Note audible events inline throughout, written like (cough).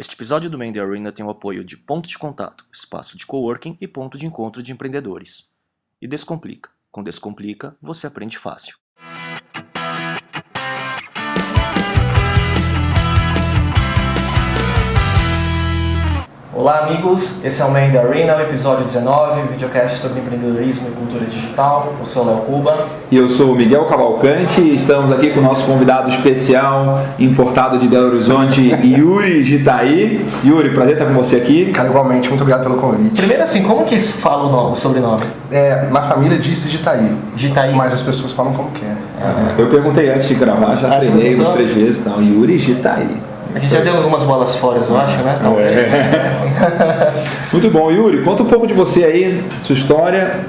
Este episódio do Mandy Arena tem o apoio de Ponto de Contato, espaço de coworking e ponto de encontro de empreendedores. E Descomplica. Com Descomplica, você aprende fácil. Olá amigos, esse é o Main Arena, o episódio 19, videocast sobre empreendedorismo e cultura digital. Eu sou o Léo Cuba. E eu sou o Miguel Cavalcante e estamos aqui com o nosso convidado especial, importado de Belo Horizonte, (laughs) Yuri Gitaí. Yuri, prazer estar com você aqui. Cara, igualmente, muito obrigado pelo convite. Primeiro assim, como que se fala o, nome, o sobrenome? É, na família disse Gitaí. Gitaí. Mas as pessoas falam como querem. Eu perguntei antes de gravar, já Ah, treinei umas três vezes e tal. Yuri Gitaí. A gente já deu algumas bolas fora, eu acho, né? É. (laughs) Muito bom, Yuri, conta um pouco de você aí, sua história.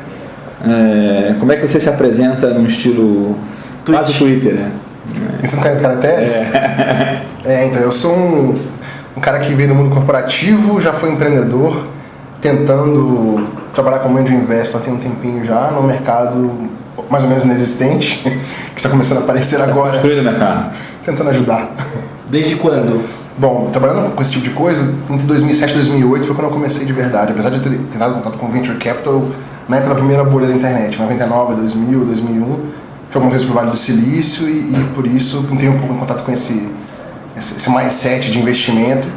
É, como é que você se apresenta no estilo quase Twitter, né? Ensinando caracteres? (laughs) É. então, eu sou um, um cara que veio do mundo corporativo, já foi empreendedor, tentando trabalhar como angel investor tem um tempinho já, no mercado mais ou menos inexistente, (laughs) que está começando a aparecer agora, Construído o mercado. tentando ajudar. Desde quando? Bom, trabalhando com esse tipo de coisa, entre 2007 e 2008 foi quando eu comecei de verdade. Apesar de eu ter tentado contato com Venture Capital na época da primeira bolha da internet, 99, 2000, 2001, foi algumas vezes pro Vale do Silício e, e por isso entrei um pouco em contato com esse, esse, esse mindset de investimento.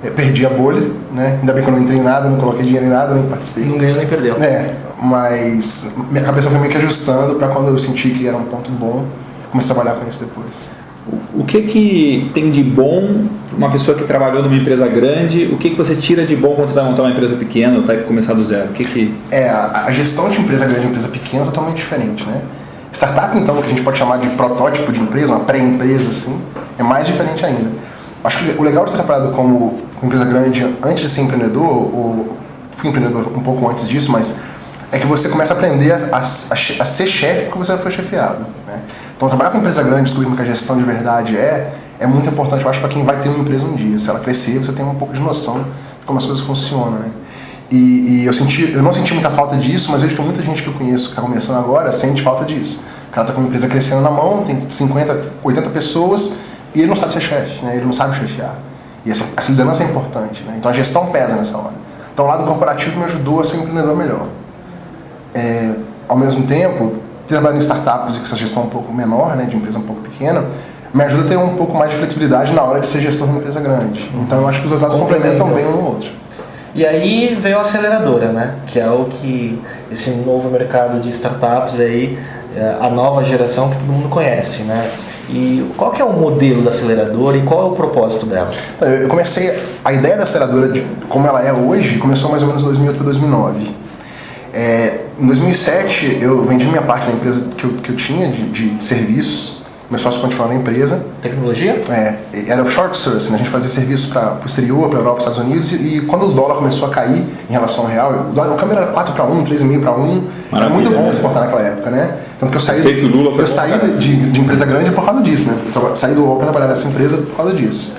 Eu perdi a bolha, né? Ainda bem que eu não entrei em nada, não coloquei dinheiro em nada, nem participei. Não ganhou nem perdeu. É, mas minha cabeça foi meio que ajustando para quando eu senti que era um ponto bom, comecei a trabalhar com isso depois. O que que tem de bom uma pessoa que trabalhou numa empresa grande? O que que você tira de bom quando você vai montar uma empresa pequena ou vai começar do zero? O que que... É, a, gestão de empresa grande e empresa pequena é totalmente diferente, né? Startup, então, que a gente pode chamar de protótipo de empresa, uma pré-empresa, assim, é mais diferente ainda. Acho que o legal de ter trabalhado como com empresa grande antes de ser empreendedor, ou fui empreendedor um pouco antes disso, mas é que você começa a aprender a, a- a ser chefe porque você foi chefiado. Né? Então, trabalhar com empresa grande, descobrir como que a gestão de verdade é, é muito importante, eu acho, para quem vai ter uma empresa um dia. Se ela crescer, você tem um pouco de noção de como as coisas funcionam. Né? E, e eu, senti, eu não senti muita falta disso, mas vejo que muita gente que eu conheço que está começando agora sente falta disso. O cara está com uma empresa crescendo na mão, tem 50, 80 pessoas e ele não sabe ser chefe, né? ele não sabe chefiar. E essa, essa liderança é importante. Né? Então a gestão pesa nessa hora. Então o lado corporativo me ajudou a ser um empreendedor melhor. É, ao mesmo tempo, ter trabalhado em startups e com essa gestão um pouco menor, né, de empresa um pouco pequena, me ajuda a ter um pouco mais de flexibilidade na hora de ser gestor de uma empresa grande. Então eu acho que os dois lados complementam bem um no outro. E aí veio a aceleradora, né? Que é o que esse novo mercado de startups aí, é, a nova geração que todo mundo conhece, né? E qual que é o modelo da aceleradora e qual é o propósito dela? Então, eu comecei, a ideia da aceleradora, de, como ela é hoje, começou mais ou menos em 2008 para 2009. É, em 2007, eu vendi minha parte da empresa que eu, que eu tinha de, de serviços, meu sócio continuou na empresa, Tecnologia? É, era short sourcing, né? a gente fazia serviço para o exterior, para a Europa, Estados Unidos, e, e quando o dólar começou a cair em relação ao real, o, dólar, o câmbio era 4 para 1, 3,5 para 1, era Maravilha, muito bom né? exportar naquela época, né? Tanto que eu saí, Efeito Lula foi eu saí de, de empresa grande por causa disso, né? Eu saí do UOL para trabalhar nessa empresa por causa disso.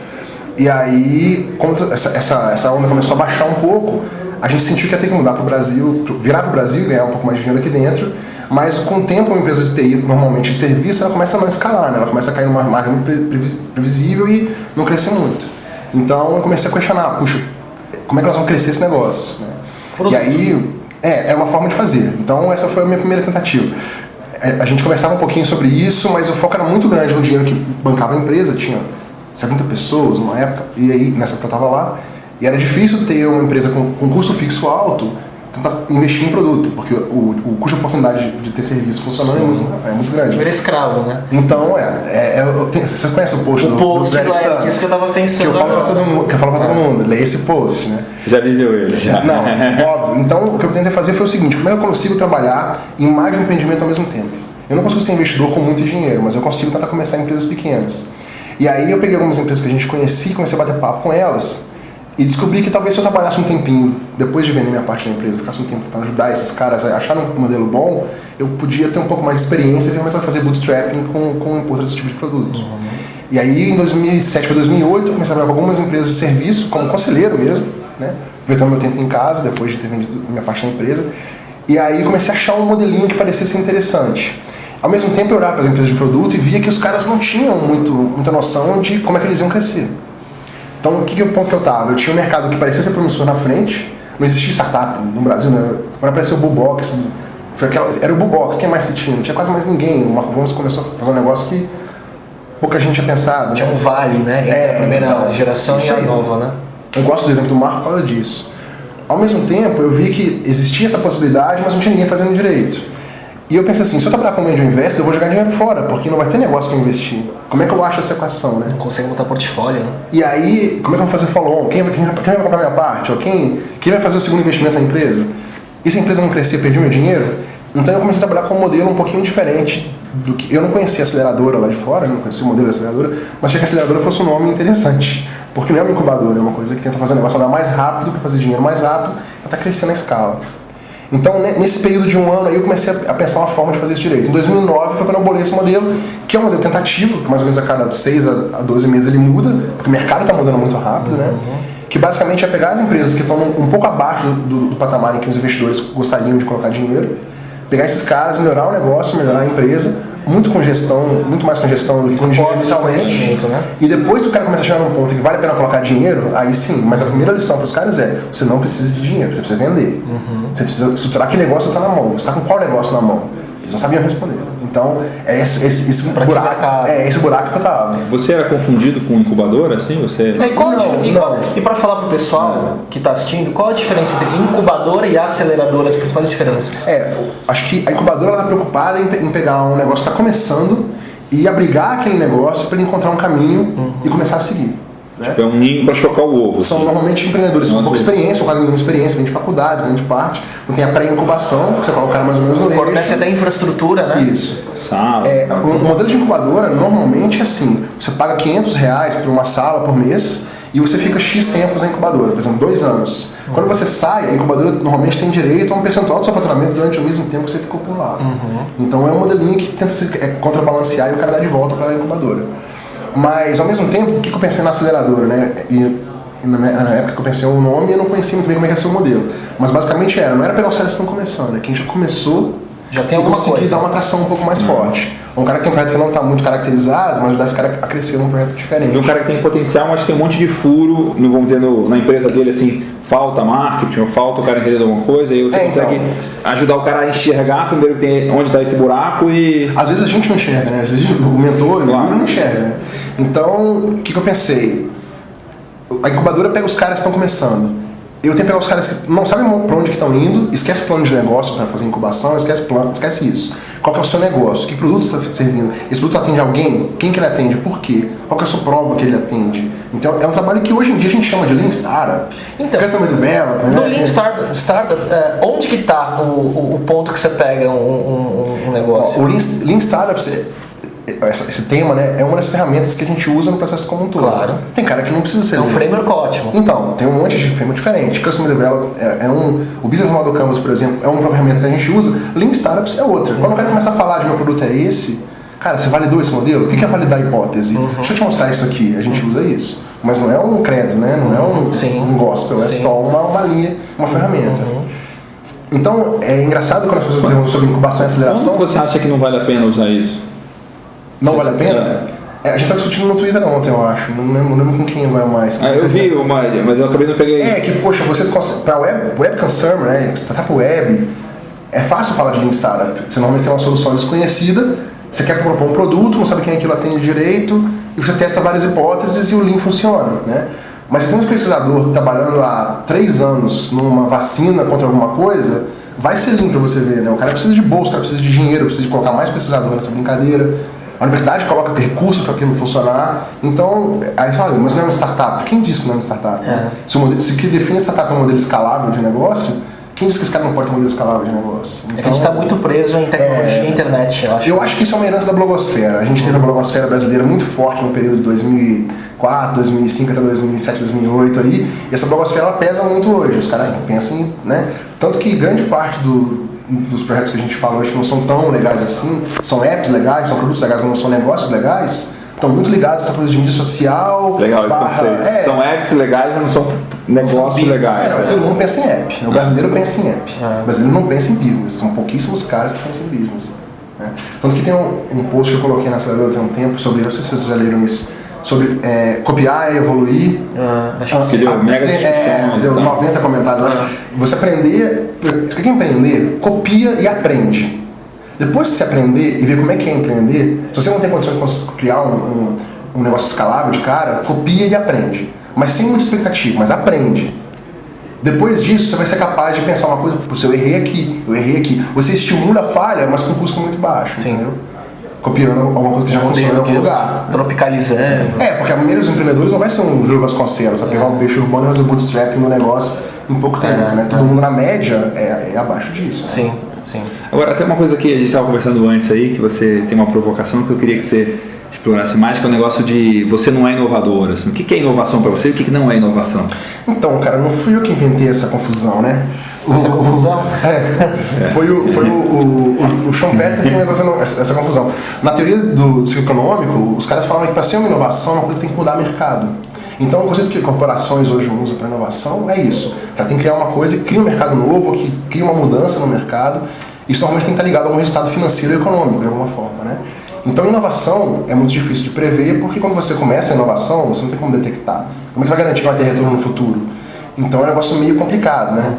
E aí, quando essa, essa, essa onda começou a baixar um pouco, a gente sentiu que ia ter que mudar para o Brasil, virar para o Brasil e ganhar um pouco mais de dinheiro aqui dentro. Mas com o tempo, uma empresa de TI, normalmente de serviço, ela começa a não escalar, né? ela começa a cair numa margem previsível e não crescer muito. Então eu comecei a questionar, puxa, como é que nós vamos crescer esse negócio? Produto. E aí, é, é uma forma de fazer. Então essa foi a minha primeira tentativa. É, A gente conversava um pouquinho sobre isso, mas o foco era muito grande no dinheiro que bancava a empresa, tinha 70 pessoas numa época, e aí nessa que eu estava lá, e era difícil ter uma empresa com, com custo fixo alto tentar investir em produto, porque o, o custo de oportunidade de, de ter serviço funcionando é muito, é muito grande. Primeiro escravo, né? Então, é, é, é eu tenho- vocês conhecem o post O do, post do Eric Sands? isso que eu tava pensando Que eu falo pra agora. todo mundo, que eu falo pra todo mundo, lê esse post, né? Você já viveu ele, já. Não, (laughs) óbvio. Então, o que eu tentei fazer foi o seguinte: como é que eu consigo trabalhar em mais de um empreendimento ao mesmo tempo? Eu não consigo ser investidor com muito dinheiro, mas eu consigo tentar começar em empresas pequenas. E aí eu peguei algumas empresas que a gente conhecia comecei a bater papo com elas e descobri que talvez se eu trabalhasse um tempinho depois de vender minha parte da empresa, ficasse um tempo tentando ajudar esses caras a achar um modelo bom, eu podia ter um pouco mais de experiência e ia fazer bootstrapping com, com outros tipos de produtos. E aí, em 2007 para 2008, eu comecei a trabalhar com algumas empresas de serviço, como conselheiro mesmo, né? aproveitando meu tempo em casa, depois de ter vendido minha parte da empresa. E aí comecei a achar um modelinho que parecia ser interessante. Ao mesmo tempo, eu olhava para as empresas de produto e via que os caras não tinham muito, muita noção de como é que eles iam crescer. Então, o que, que é o ponto que eu tava? Eu tinha um mercado que parecia ser promissor na frente, não existia startup no Brasil, né? Quando apareceu o Bubox, foi aquela, era o Bubox, quem mais que tinha? Não tinha quase mais ninguém. O Marco Gomes começou a fazer um negócio que pouca gente tinha pensado. Tinha né? um vale, né? Entre É, a primeira então, geração e a nova, né? Eu gosto do exemplo do Marco por causa disso. Ao mesmo tempo, eu vi que existia essa possibilidade, mas não tinha ninguém fazendo direito. E eu pensei assim, se eu trabalhar como angel investor, eu vou jogar dinheiro fora, porque não vai ter negócio para investir. Como é que eu acho essa equação, né? Não consegue montar portfólio, né? E aí, como é que eu vou fazer follow-on? Quem, quem, vai- quem vai comprar minha parte? Ou quem, quem vai fazer o segundo investimento na empresa? E se a empresa não crescer, perdi meu dinheiro? Então eu comecei a trabalhar com um modelo um pouquinho diferente do que... Eu não conhecia a aceleradora lá de fora, não conhecia o modelo da aceleradora, mas achei que a aceleradora fosse um nome interessante. Porque não é uma incubadora, é uma coisa que tenta fazer o negócio andar mais rápido, para fazer dinheiro mais rápido, para crescendo a escala. Então, ne- nesse período de um ano aí, eu comecei a pensar uma forma de fazer isso direito. Em 2009 foi quando eu bolei esse modelo, que é um modelo tentativo, que mais ou menos a cada 6 a a 12 meses ele muda, porque o mercado está mudando muito rápido, né? Que basicamente é pegar as empresas que estão um pouco abaixo do, do- do patamar em que os investidores gostariam de colocar dinheiro, pegar esses caras, melhorar o negócio, melhorar a empresa, muito com gestão, muito mais com gestão do que com dinheiro inicialmente. né? E depois que o cara começa a chegar num ponto que vale a pena colocar dinheiro, aí sim. Mas a primeira lição para os caras é: você não precisa de dinheiro, você precisa vender. Você precisa estruturar que negócio está na mão. Você está com qual negócio na mão? Eles não sabiam responder. Então, é esse, esse, esse buraco. É esse buraco que eu tava. Você era confundido com incubadora, assim? Você... E, qual a Não, e, qual- e para falar pro pessoal que está assistindo, qual a diferença entre incubadora e aceleradora, as principais diferenças? É, acho que a incubadora ela tá preocupada em, em pegar um negócio que está começando e abrigar aquele negócio para ele encontrar um caminho e começar a seguir. Né? É um ninho para chocar o ovo. São assim. normalmente empreendedores com pouca experiência, ou quase nenhuma experiência, vem de faculdades, grande parte. Não tem a pré-incubação, que você coloca o cara mais ou menos no Fornece eixo. até infraestrutura, né? Isso. Sala. É, o modelo de incubadora normalmente é assim: você paga 500 reais por uma sala por mês e você fica X tempos na incubadora, por exemplo, dois anos. Quando você sai, a incubadora normalmente tem direito a um percentual do seu faturamento durante o mesmo tempo que você ficou por lá. Então é um modelinho que tenta se é, contrabalancear e o cara dá de volta para a incubadora. Mas ao mesmo tempo, o que que eu pensei na aceleradora, né? E, e na, época que eu pensei o nome, eu não conhecia muito bem como é que ia ser o modelo. Mas basicamente era, não era pegar os caras que estão começando, é quem já começou Já tem e alguma conseguir coisa. dar uma atração um pouco mais forte. Um cara que tem um projeto que não está muito caracterizado, mas ajudar esse cara a crescer num projeto diferente. Vê um cara que tem potencial, mas tem um monte de furo, no, vamos dizer, no- na empresa dele, assim, falta marketing, ou falta o cara entender de alguma coisa, e aí você É, consegue então. ajudar o cara a enxergar primeiro que tem, onde está esse buraco e. Às vezes a gente não enxerga, né? Às vezes o mentor Claro. não enxerga. Então, o que, que eu pensei? A incubadora pega os caras que estão começando. Eu tenho que pegar os caras que não sabem para onde estão indo, esquece plano de negócio para fazer incubação, esquece plano, esquece isso. Qual que é o seu negócio? Que produto está servindo? Esse produto atende alguém? Quem que ele atende? Por quê? Qual que é a sua prova que ele atende? Então, é um trabalho que hoje em dia a gente chama de Lean Startup. Então, Customer Development. No né? Lean Startup, startup é, onde que está o, o, ponto que você pega um, um- um negócio? Ó, o Lean, Lean Startups, essa- esse tema, né, é uma das ferramentas que a gente usa no processo como um todo. Claro. Tem cara que não precisa ser É um framework ótimo. Então, tem um monte de framework diferente. Customer Development é, é um. O Business Model Canvas, por exemplo, é uma ferramenta que a gente usa. Lean Startups é outra. Quando o cara começa a falar de meu produto é esse, cara, você validou esse modelo? O que que é validar a hipótese? Uhum. Deixa eu te mostrar isso aqui. A gente usa isso. Mas não é um credo, né? Não é um, Sim. um gospel, é Sim. só uma, uma linha, uma ferramenta. Uhum. Então, é engraçado quando as pessoas perguntam sobre incubação e aceleração. Como você acha que não vale a pena usar isso? Não vale a pena? É, a gente tá discutindo no Twitter ontem, eu acho. Não lembro, não lembro com quem agora mais. Ah, eu vi uma, mas eu acabei não peguei. É que, poxa, você consegue. Pra web, web consumer, né? Startup web, é fácil falar de Lean Startup. Você normalmente tem uma solução desconhecida, você quer propor um produto, não sabe quem aquilo atende direito, e você testa várias hipóteses e o Lean funciona, né? Mas se tem um pesquisador trabalhando há três anos numa vacina contra alguma coisa, vai ser Lean pra você ver, né? O cara precisa de bolsa, o cara precisa de dinheiro, precisa de colocar mais pesquisador nessa brincadeira. A universidade coloca recurso para aquilo funcionar. Então, aí fala, mas não é uma startup. Quem disse que não é uma startup? É. Se o, modelo, se o que define startup é um modelo escalável de negócio, quem disse que esse cara não pode ter um modelo escalável de negócio? É que a gente está muito preso em tecnologia e internet, eu acho. Eu acho que isso é uma herança da blogosfera. A gente teve a blogosfera brasileira muito forte no período de 2004, 2005 até 2007, 2008 aí. E essa blogosfera ela pesa muito hoje. Os caras pensam em, né? Tanto que grande parte do, dos projetos que a gente fala hoje que não são tão legais assim, são apps legais, são produtos legais, mas não são negócios legais, estão muito ligados a essa coisa de mídia social. Legal esse barra- conceito. é, São apps legais, mas não são negócios legais. é, né? todo mundo pensa em app. O brasileiro pensa em app. É. O brasileiro não pensa em business. São pouquíssimos caras que pensam em business. né? Tanto que tem um, um post que eu coloquei na aceleradora tem um tempo sobre, não sei se vocês já leram isso, sobre é, copiar e evoluir. Ah, acho que Ah, que deu ah, mega tem- é, deu tal. 90 comentários. Ah. Você aprender, você quer empreender, copia e aprende. Depois que você aprender e ver como é que é empreender, se você não tem condição de criar um, um, um negócio escalável de cara, copia e aprende. Mas sem muita expectativa, mas aprende. Depois disso, você vai ser capaz de pensar uma coisa, "Putz, eu errei aqui, eu errei aqui. Você estimula a falha, mas com custo muito baixo, Sim. entendeu? Copiando alguma coisa que já um funciona em algum que lugar. tropicalizando. É, porque a maioria dos empreendedores não vai ser um Júlio Vasconcelos, vai pegar um peixe urbano e fazer o bootstrapping no negócio em pouco tempo, É, né? Todo é. mundo na média é, é abaixo disso. né? Sim, sim. Agora, tem uma coisa que a gente estava conversando antes aí, que você tem uma provocação que eu queria que você explorasse mais, que é o negócio de você não é inovador. Assim. O que é inovação para você e o que não é inovação? Então, cara, não fui eu que inventei essa confusão, né? Essa o- confusão? (laughs) É, foi o, foi o, o, o, Sean que inventou essa, essa, essa confusão. Na teoria do, do ciclo econômico, os caras falavam que para ser uma inovação, uma coisa que tem que mudar o mercado. Então, o conceito que corporações hoje usam para inovação é isso. Ela tem que criar uma coisa que cria um mercado novo, que cria uma mudança no mercado. Isso normalmente tem que estar ligado a um resultado financeiro e econômico, de alguma forma, né? Então, inovação é muito difícil de prever, porque quando você começa a inovação, você não tem como detectar. Como é que você vai garantir que vai ter retorno no futuro? Então é um negócio meio complicado, né?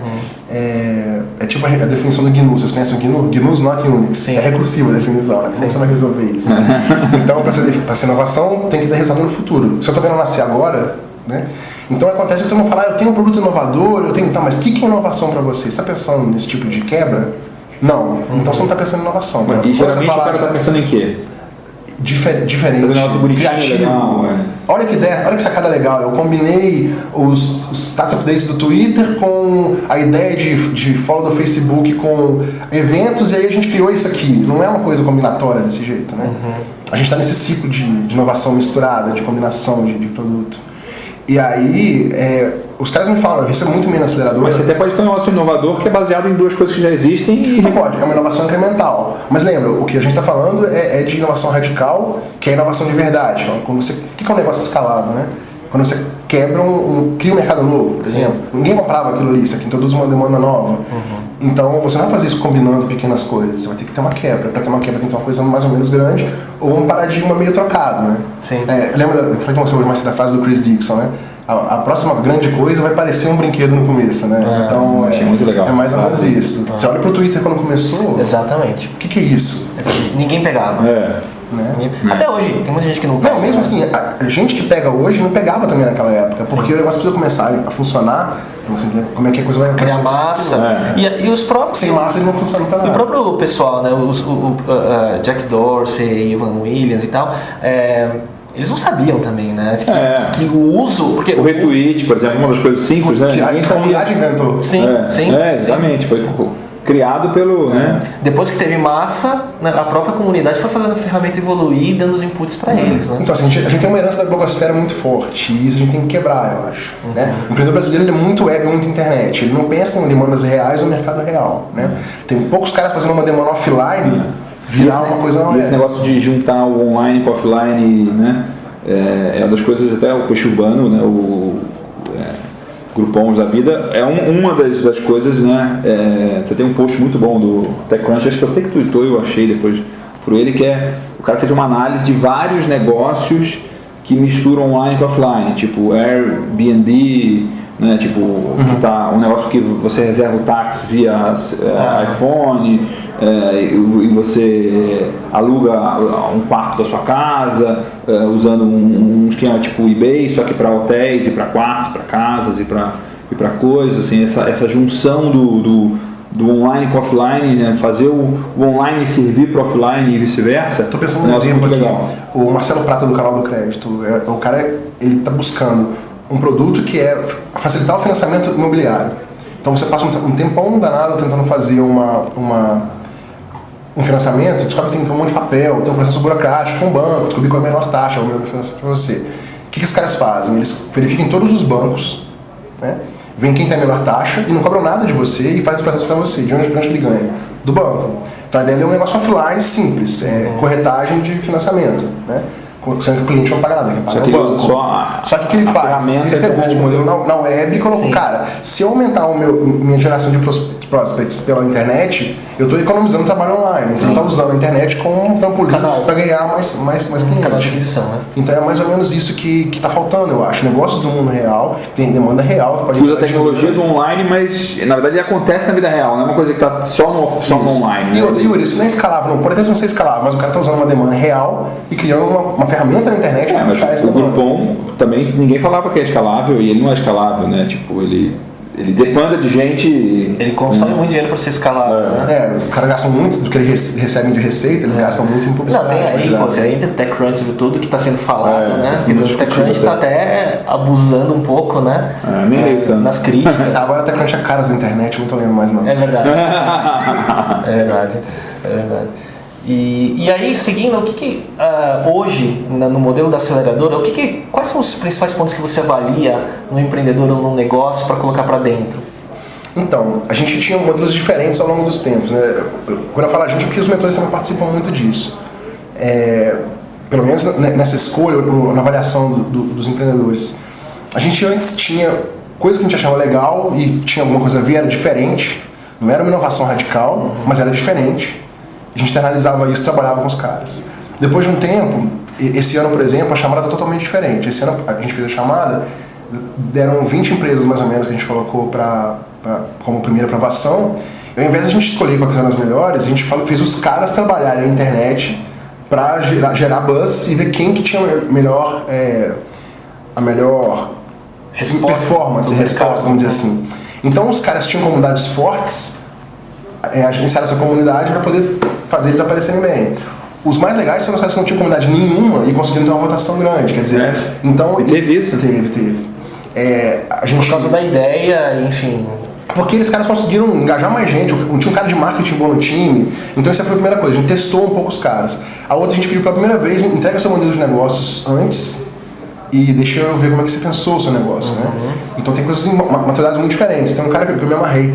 É, é tipo a, a definição do GNU. Vocês conhecem o GNU? GNU's not Unix. Sim. É recursiva a definição, né? Como Sim. você vai resolver isso? (laughs) então, para ser, pra ser inovação, tem que ter resultado no futuro. Se eu estou vendo nascer agora, né? Então acontece que todo mundo fala, ah, eu tenho um produto inovador, eu tenho... Tá, mas o que, que é inovação para você? Você está pensando nesse tipo de quebra? Não. Então você não está pensando em inovação. cara. E Quando você geralmente o falar cara está pensando em quê? Difer- diferente, um criativo. legal, é. Olha que ideia, olha que sacada legal. Eu combinei os, os status updates do Twitter com a ideia de, de follow do Facebook com eventos e aí a gente criou isso aqui. Não é uma coisa combinatória desse jeito, né? A gente está nesse ciclo de, de inovação misturada, de combinação de, de produto. E aí, é, os caras me falam, eu recebo muito e-mail na aceleradora. Mas você até pode ter um negócio inovador que é baseado em duas coisas que já existem e Não pode, é uma inovação incremental. Mas lembra, o que a gente está falando é, é de inovação radical, que é inovação de verdade. Então, Quando você, o que é um negócio escalável, né? Quando você quebra um, um- cria um mercado novo, por exemplo. Ninguém comprava aquilo ali, isso aqui introduz uma demanda nova. Então você não vai fazer isso combinando pequenas coisas, você vai ter que ter uma quebra. Para ter uma quebra tem que ter uma coisa mais ou menos grande ou um paradigma meio trocado, né? Sim. É, lembra, eu falei com você hoje mais da frase do Chris Dixon, né? A, a próxima grande coisa vai parecer um brinquedo no começo, né? Ah, então, achei é, muito legal É mais ou menos frase. isso. Você olha pro Twitter quando começou, Exatamente. o que, que é isso? Ninguém pegava. É. Né? Até hoje, tem muita gente que não pega. Não, mesmo né? assim, a gente que pega hoje não pegava também naquela época, porque o negócio precisa começar a funcionar, pra você entender como é que a coisa vai Criar massa. É. E, e os próprios. Sem massa ele não funciona pra E o nada. próprio pessoal, né, os, o, o, uh, Jack Dorsey, Ivan Williams e tal, é, eles não sabiam também, né? Que, É. que o uso. Porque O retweet, por exemplo, uma das coisas simples, né? Que a comunidade inventou. Sim, é, sim. É, sim. exatamente. Foi criado pelo. Né? Depois que teve massa, né, a própria comunidade foi fazendo a ferramenta evoluir e dando os inputs para eles, né? Então, assim, a gente, a gente tem uma herança da blogosfera muito forte e isso a gente tem que quebrar, eu acho. Né? O empreendedor brasileiro ele é muito web, muito internet. Ele não pensa em demandas reais no mercado real. Né? Tem poucos caras fazendo uma demanda offline virar uma coisa E esse negócio de juntar o online com o offline, né? É, é uma das coisas, até o peixe urbano, né? O é, Groupons da vida, é um- uma das, das coisas, né? É, você tem um post muito bom do TechCrunch, acho que eu sei que tweetou, eu achei depois por ele, que é o cara fez uma análise de vários negócios que misturam online com offline, tipo Airbnb, né? Tipo, que tá, um negócio que você reserva o táxi via é, Ah. iPhone, é, e e você aluga um quarto da sua casa, é, usando um, um esquema tipo eBay, só que para hotéis e para quartos, para casas e para e para coisas, assim, essa, essa junção do, do, do online com o offline, né? fazer o, o online servir para o offline e vice-versa. Estou pensando é um num exemplo aqui. legal. O Marcelo Prata do canal do crédito. É, o cara ele está buscando um produto que é facilitar o financiamento imobiliário. Então você passa um, tempão danado tentando fazer uma, uma, um financiamento, descobre que tem um monte de papel, tem um processo burocrático com o banco, descobrir qual é a menor taxa, o melhor financiamento para você. O que, que esses caras fazem? Eles verificam em todos os bancos, né? Vem quem tem a menor taxa e não cobram nada de você e faz o processo para você. De onde, de onde ele ganha? Do banco. Então a ideia é um negócio offline simples, é corretagem de financiamento, né? Sendo que o cliente não paga nada, paga Só é que banco. só a- Só que o que ele faz? Ele pegou como- o modelo na, na web e colocou, Sim. cara, se eu aumentar o meu, minha geração de pros- prospects pela internet, eu estou economizando trabalho online. Você está usando a internet como um trampolim para ganhar mais, mais, mais Canal de clientes. aquisição, né? Então é mais ou menos isso que está faltando, eu acho. Negócios do mundo real, tem demanda real. pode Usa a tecnologia do online, mas na verdade ele acontece na vida real, não é uma coisa que está só no, só no online. E né? outra, Yuri, isso não é escalável, não. Pode até não ser escalável, mas o cara está usando uma demanda real e criando uma, uma ferramenta na internet É, para mas o Groupon também ninguém falava que é escalável e ele não é escalável, né? Tipo, ele, ele depanda de gente. Ele consome muito dinheiro para ser escalável, É. né? É, os caras gastam muito do que eles recebem de receita, eles gastam muito em Não, publicidade. tem aí, publicidade. pô, você entra no TechCrunch, você tudo que está sendo falado, É, né? tá o TechCrunch está até. até abusando um pouco, né? É, nem leio tanto. Nas críticas. (laughs) Agora até quando tinha caras na internet, não tô lendo mais não. É verdade. (laughs) É verdade. É verdade. E, e aí, seguindo, o que, que ah, hoje, na- no modelo da aceleradora, o que que, quais são os principais pontos que você avalia no empreendedor ou no negócio para colocar para dentro? Então, a gente tinha modelos diferentes ao longo dos tempos. Né? Quando eu falo a gente, é porque os mentores também participam muito disso. É, pelo menos ne- nessa escolha, na avaliação do- do- dos empreendedores. A gente antes tinha coisas que a gente achava legal e tinha alguma coisa a ver, era diferente. Não era uma inovação radical, mas era diferente. A gente internalizava isso, trabalhava com os caras. Depois de um tempo, esse ano, por exemplo, a chamada está totalmente diferente. Esse ano a gente fez a chamada, deram 20 empresas mais ou menos que a gente colocou pra, pra- como primeira aprovação. E ao invés de a gente escolher quais eram as melhores, a gente fez os caras trabalharem na internet para gerar, gerar buzz e ver quem que tinha me- melhor, é, a melhor Resposta performance, resposta, vamos dizer assim. Então os caras tinham comunidades fortes, é, agenciaram essa comunidade para poder fazer eles aparecerem bem. Os mais legais são os caras que não tinham comunidade nenhuma e conseguiram ter uma votação grande. Quer dizer, É. então. E teve isso? Teve, teve. É, a gente, Por causa da ideia, enfim. porque eles caras conseguiram engajar mais gente, tinha um cara de marketing bom no time, então essa foi a primeira coisa, a gente testou um pouco os caras. A outra a gente pediu pela primeira vez, entrega seu modelo de negócios antes e deixa eu ver como é que você pensou o seu negócio, né? Então tem coisas, ma- maturidades muito diferentes. Tem um cara que eu me amarrei,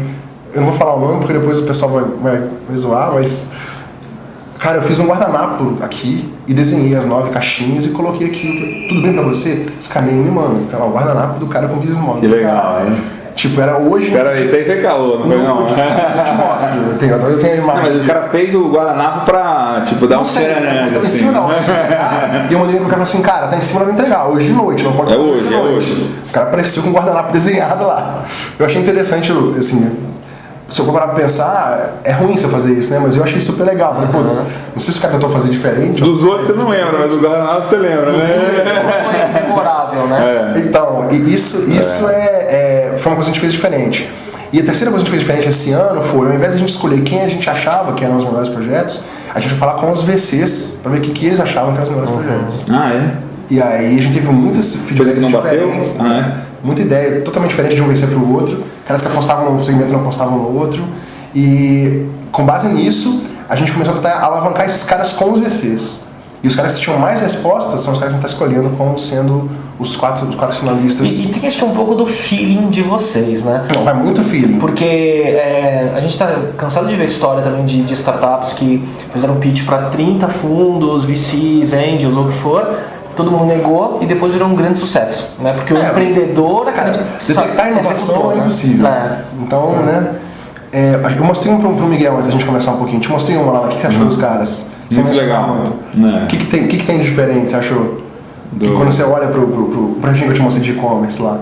eu não vou falar o nome porque depois o pessoal vai, vai, vai zoar, mas... Cara, eu fiz um guardanapo aqui e desenhei as nove caixinhas e coloquei aqui. Tudo bem pra você? Escaneei e me manda. Então, o guardanapo do cara com business model. Que legal, hein? Tipo, era hoje. Espera aí, isso aí foi calor, não foi não? Eu te, eu te mostro. Eu tenho, eu tenho a Não, imagem. mas o cara fez o guardanapo pra, tipo, dar um Não sei, serenante, eu em assim. cima da hora de entregar, E eu mandei pro cara assim, cara, tá em cima da me entregar, hoje de noite, não pode É ser hoje, é hoje. O cara apareceu com um guardanapo desenhado lá. Eu achei interessante, assim, se eu for parar pra pensar, é ruim você fazer isso, né? Mas eu achei super legal. Falei, putz, não sei se o cara tentou fazer diferente. Dos outros você não lembra, mas do guardanapo você lembra, né? Foi memorável, né? É. Então, e isso, isso é. é- foi uma coisa que a gente fez diferente. E a terceira coisa que a gente fez diferente esse ano foi, ao invés de a gente escolher quem a gente achava que eram os melhores projetos, a gente vai falar com os VCs para ver o que, que eles achavam que eram os melhores projetos. Ah, é? E aí a gente teve muitas feedbacks bateu? diferentes, Ah, né? Muita ideia totalmente diferente de um VC para o outro, caras que apostavam num segmento não apostavam no outro. E com base nisso, a gente começou a tentar alavancar esses caras com os VCs. E os caras que tinham mais respostas são os caras que a gente está escolhendo como sendo os quatro, os quatro finalistas. E, e tem acho que um pouco do feeling de vocês, né? Não, vai muito feeling. Porque é, a gente está cansado de ver história também de, de startups que fizeram pitch para 30 fundos, VCs, angels ou o que for, todo mundo negou e depois virou um grande sucesso, né? Porque o É, empreendedor Cara, sabe- detectar inovação executou, é né? impossível. É. Então, né? é, eu mostrei um pro, pro Miguel antes da gente começar um pouquinho. Te mostrei uma lá. O que você achou dos caras? Sem Muito legal. muito. Né. O que, que, tem, que, que tem de diferente, você achou? Do- Que quando você olha pro, pro, pro projetinho que eu te mostrei de e-commerce lá.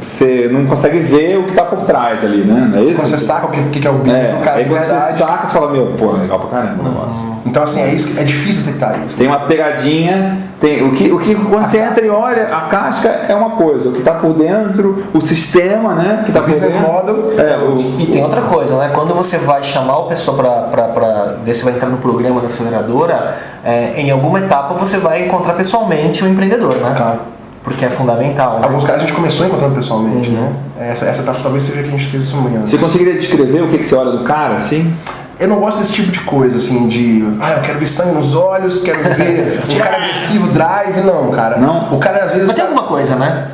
Você não consegue ver o que tá por trás ali, né? Não é isso? Quando você saca o que, que que é o business É, do cara aí quando você saca, você fala, meu, pô, legal pra caramba o negócio. Então, assim, é, isso, é difícil detectar isso. Tem uma pegadinha, tem o que, o que quando você entra e olha, a casca é uma coisa, o que tá por dentro, o sistema, né? Que tá O por business dentro. model. É, o, E tem outra coisa, né? Quando você vai chamar o pessoa para ver se vai entrar no programa da aceleradora, é, em alguma etapa você vai encontrar pessoalmente o empreendedor, né? Tá. Porque é fundamental. Né? Alguns caras a gente começou encontrando pessoalmente, Uhum. né? Essa, essa etapa talvez seja que a gente fez isso amanhã. você conseguiria descrever o que, que você olha do cara, assim? Eu não gosto desse tipo de coisa, assim, de. Ah, eu quero ver sangue nos olhos, quero ver um cara (laughs) agressivo, drive. Não, cara. Não? O cara às vezes. Mas tem tá- alguma coisa, né?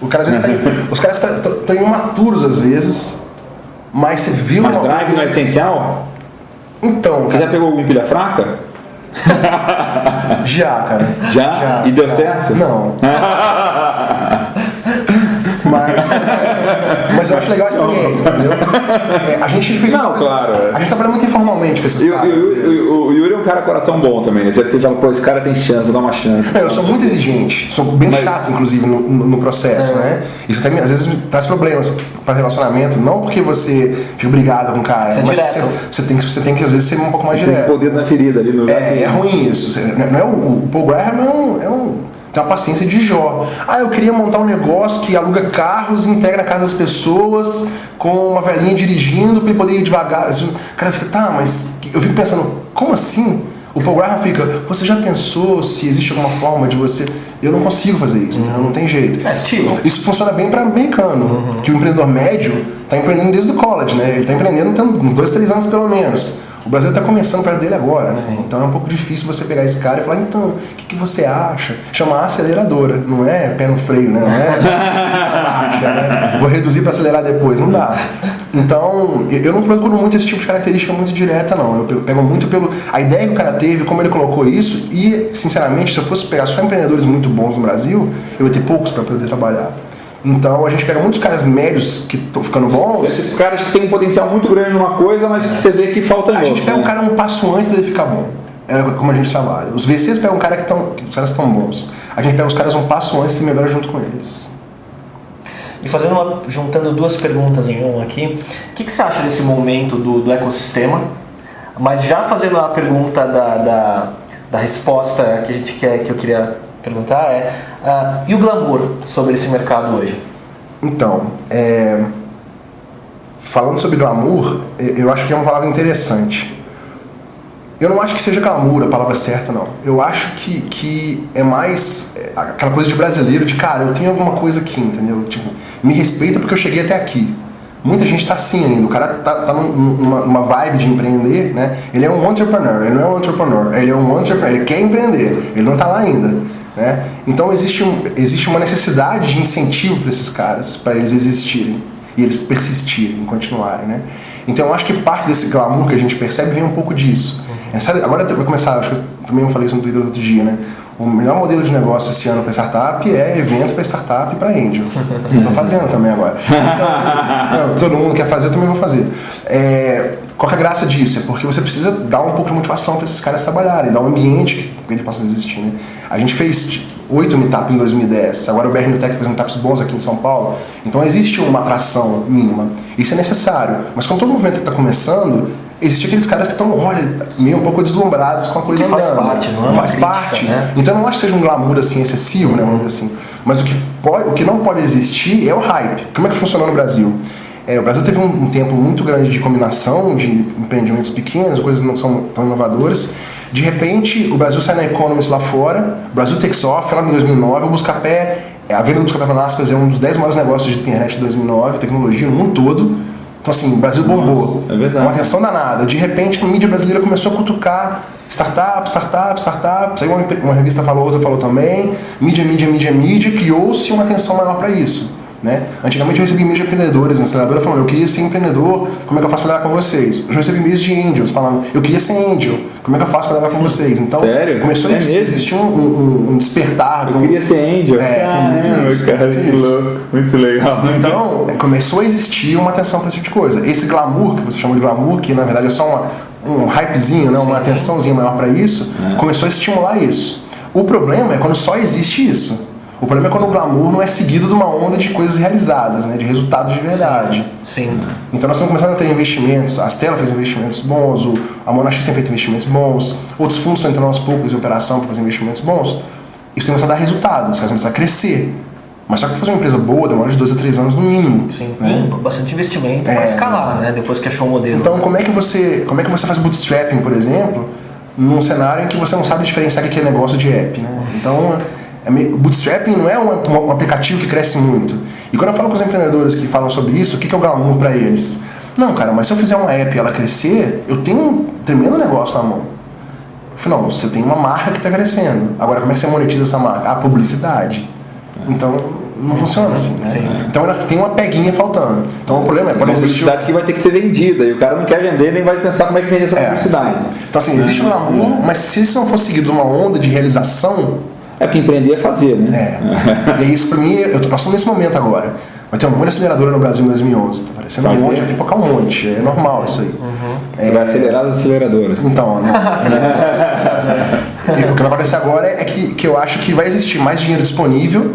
O cara às vezes tá. (laughs) Os caras estão imaturos às vezes, mas você viu. Mas uma- drive não é essencial? Então, Você já cara, pegou algum pilha fraca? (laughs) já, cara. Já? E deu certo? Não. (laughs) (laughs) mas, eu acho legal a experiência, entendeu? É, a gente fez Não, coisa- claro, é. A gente trabalha muito informalmente com esses E o, caras. e o- Yuri é um cara coração bom também. né? Você deve ter falado, pô, esse cara tem chance, vou dar uma chance. É, Eu sou muito exigente, sou bem Mas- chato, inclusive, no, no- processo, né? Isso até às vezes me traz problemas para relacionamento, não porque você fica brigado com o cara, Você é mas você, você tem que, você tem que, às vezes, ser um pouco mais Tem que direto. pôr o dedo na ferida ali no. É, é ruim isso. Você- Não é o, o Paul Graham é um, é um- tem uma paciência de Jó. Ah, eu queria montar um negócio que aluga carros e integra na casa das pessoas com uma velhinha dirigindo para ele poder ir devagar. O cara fica, tá, mas eu fico pensando, como assim? O Paul Graham fica, você já pensou se existe alguma forma de você. Eu não consigo fazer isso, entendeu? não tem jeito. É estilo. Isso funciona bem para americano, que o empreendedor médio está empreendendo desde o college, né? Ele está empreendendo tem uns dois, três anos pelo menos. O Brasil está começando perto dele agora, né? Então é um pouco difícil você pegar esse cara e falar, então, o que, que você acha? Chamar aceleradora, não é pé no freio, né? Não é (laughs) marcha, né? Vou reduzir para acelerar depois, não dá. Então, eu não procuro muito esse tipo de característica muito direta, não. Eu pego- pego muito pelo a ideia que o cara teve, como ele colocou isso, e, sinceramente, se eu fosse pegar só empreendedores muito bons no Brasil, eu ia ter poucos para poder trabalhar. Então, a gente pega muitos caras médios que estão ficando bons. Esses caras que têm um potencial muito grande numa coisa, mas que você vê que falta A gente pega um né? cara um passo antes dele ficar bom. É como a gente trabalha. Os VCs pegam um cara que estão. Os caras estão bons. A gente pega os caras um passo antes e melhora junto com eles. E fazendo uma, juntando duas perguntas em um aqui, o que, que você acha desse momento do, do ecossistema? Mas já fazendo a pergunta da, da, da resposta que a gente quer, que eu queria perguntar é ah, e o glamour sobre esse mercado hoje? Então, é, falando sobre glamour, eu acho que é uma palavra interessante. Eu não acho que seja glamour a palavra certa, não. Eu acho que, que é mais é, aquela coisa de brasileiro, de cara, eu tenho alguma coisa aqui, entendeu? Tipo, me respeita porque eu cheguei até aqui. Muita gente tá assim ainda. O cara tá, tá num- numa, numa vibe de empreender, né? Ele é um entrepreneur, ele não é um entrepreneur, ele é um entrepreneur, ele quer empreender, ele não tá lá ainda. Né? Então existe, um, existe uma necessidade de incentivo para esses caras, para eles existirem e eles persistirem, continuarem. Né? Então eu acho que parte desse glamour que a gente percebe vem um pouco disso. É, sabe, agora vai começar, acho que eu também eu falei isso no Twitter outro dia, né? O melhor modelo de negócio esse ano para startup é evento para startup e para angel. Estou fazendo também agora. Então, (laughs) assim, não, todo mundo quer fazer, eu também vou fazer. É, qual que é a graça disso? É porque você precisa dar um pouco de motivação para esses caras trabalharem, dar um ambiente que eles possam existir. Né? A gente fez oito meetups em 2010, agora o BR New Tech fez meetups bons aqui em São Paulo, então existe uma atração mínima. Isso é necessário. Mas quando todo movimento está começando, existe aqueles caras que estão, olha, meio um pouco deslumbrados com a coisa Que faz parte, não é Faz crítica, parte. né? Então eu não acho que seja um glamour assim excessivo, né, vamos dizer assim. Mas o que, pode, o que não pode existir é o hype. Como é que funcionou no Brasil? É, o Brasil teve um, um tempo muito grande de combinação de empreendimentos pequenos, coisas não são tão inovadoras. De repente, o Brasil sai na Economist lá fora, o Brasil takes off, lá em 2009, o Buscapé, a venda do Buscapé para aspas, é um dos 10 maiores negócios de internet de 2009, tecnologia no mundo todo. Então assim, o Brasil bombou. é verdade. Uma atenção danada. De repente, a mídia brasileira começou a cutucar startup, startup, startup. Aí uma, uma revista falou, outra falou também. Mídia, mídia, mídia, mídia. Criou-se uma atenção maior para isso. Né? Antigamente eu recebi e-mails de empreendedores aceleradora falando, eu queria ser empreendedor, como é que eu faço para lidar com vocês? Eu já recebi e-mails de angels falando, eu queria ser angel, como é que eu faço para lidar com vocês? Então Sério? começou a É mesmo? existir um, um- um despertar. de Eu um- queria ser angel. É, tem muito isso, tem cara, muito que isso. louco. Muito legal. Então, é, começou a existir uma atenção para esse tipo de coisa. Esse glamour, que você chama de glamour, que na verdade é só uma, um hypezinho, né? uma atençãozinha maior para isso, começou a estimular isso. O problema é quando só existe isso. O problema é quando o glamour não é seguido de uma onda de coisas realizadas, né? de resultados de verdade. Sim. Então nós estamos começando a ter investimentos, a Stella fez investimentos bons, o, a Monax tem feito investimentos bons, outros fundos estão entrando aos poucos em operação para fazer investimentos bons. Isso tem começado a dar resultados, os caras começam a crescer. Mas só que fazer uma empresa boa demora de dois a três anos no mínimo. Sim, né? bastante investimento É. para escalar, né? Depois que achou o modelo. Então como é que você, como é que você faz bootstrapping, por exemplo, num cenário em que você não sabe diferenciar o que é negócio de app, né? Então, é meio- bootstrapping não é um, um- aplicativo que cresce muito. E quando eu falo com os empreendedores que falam sobre isso, o que que é o glamour para eles? Não, cara, mas se eu fizer uma app e ela crescer, eu tenho um tremendo negócio na mão. Eu falei, não, você tem uma marca que está crescendo. Agora, como é que você monetiza essa marca? A publicidade. Então, não funciona assim, né? Sim. Então, ainda tem uma peguinha faltando. Então, o problema é, Uma pode existir... publicidade que vai ter que ser vendida e o cara não quer vender nem vai pensar como é que vende essa É, publicidade. sim. Então, assim, existe um glamour, mas se isso não for seguido de uma onda de realização, É porque empreender é fazer, né? é. e é isso pra mim, eu tô passando nesse momento agora. Vai ter um monte de aceleradora no Brasil em 2011. Tá parecendo Vai um monte, ter? vai pipocar um monte. É normal isso aí. Você vai acelerar as aceleradoras. Então, né? (laughs) E o que vai acontecer agora é que, que eu acho que vai existir mais dinheiro disponível,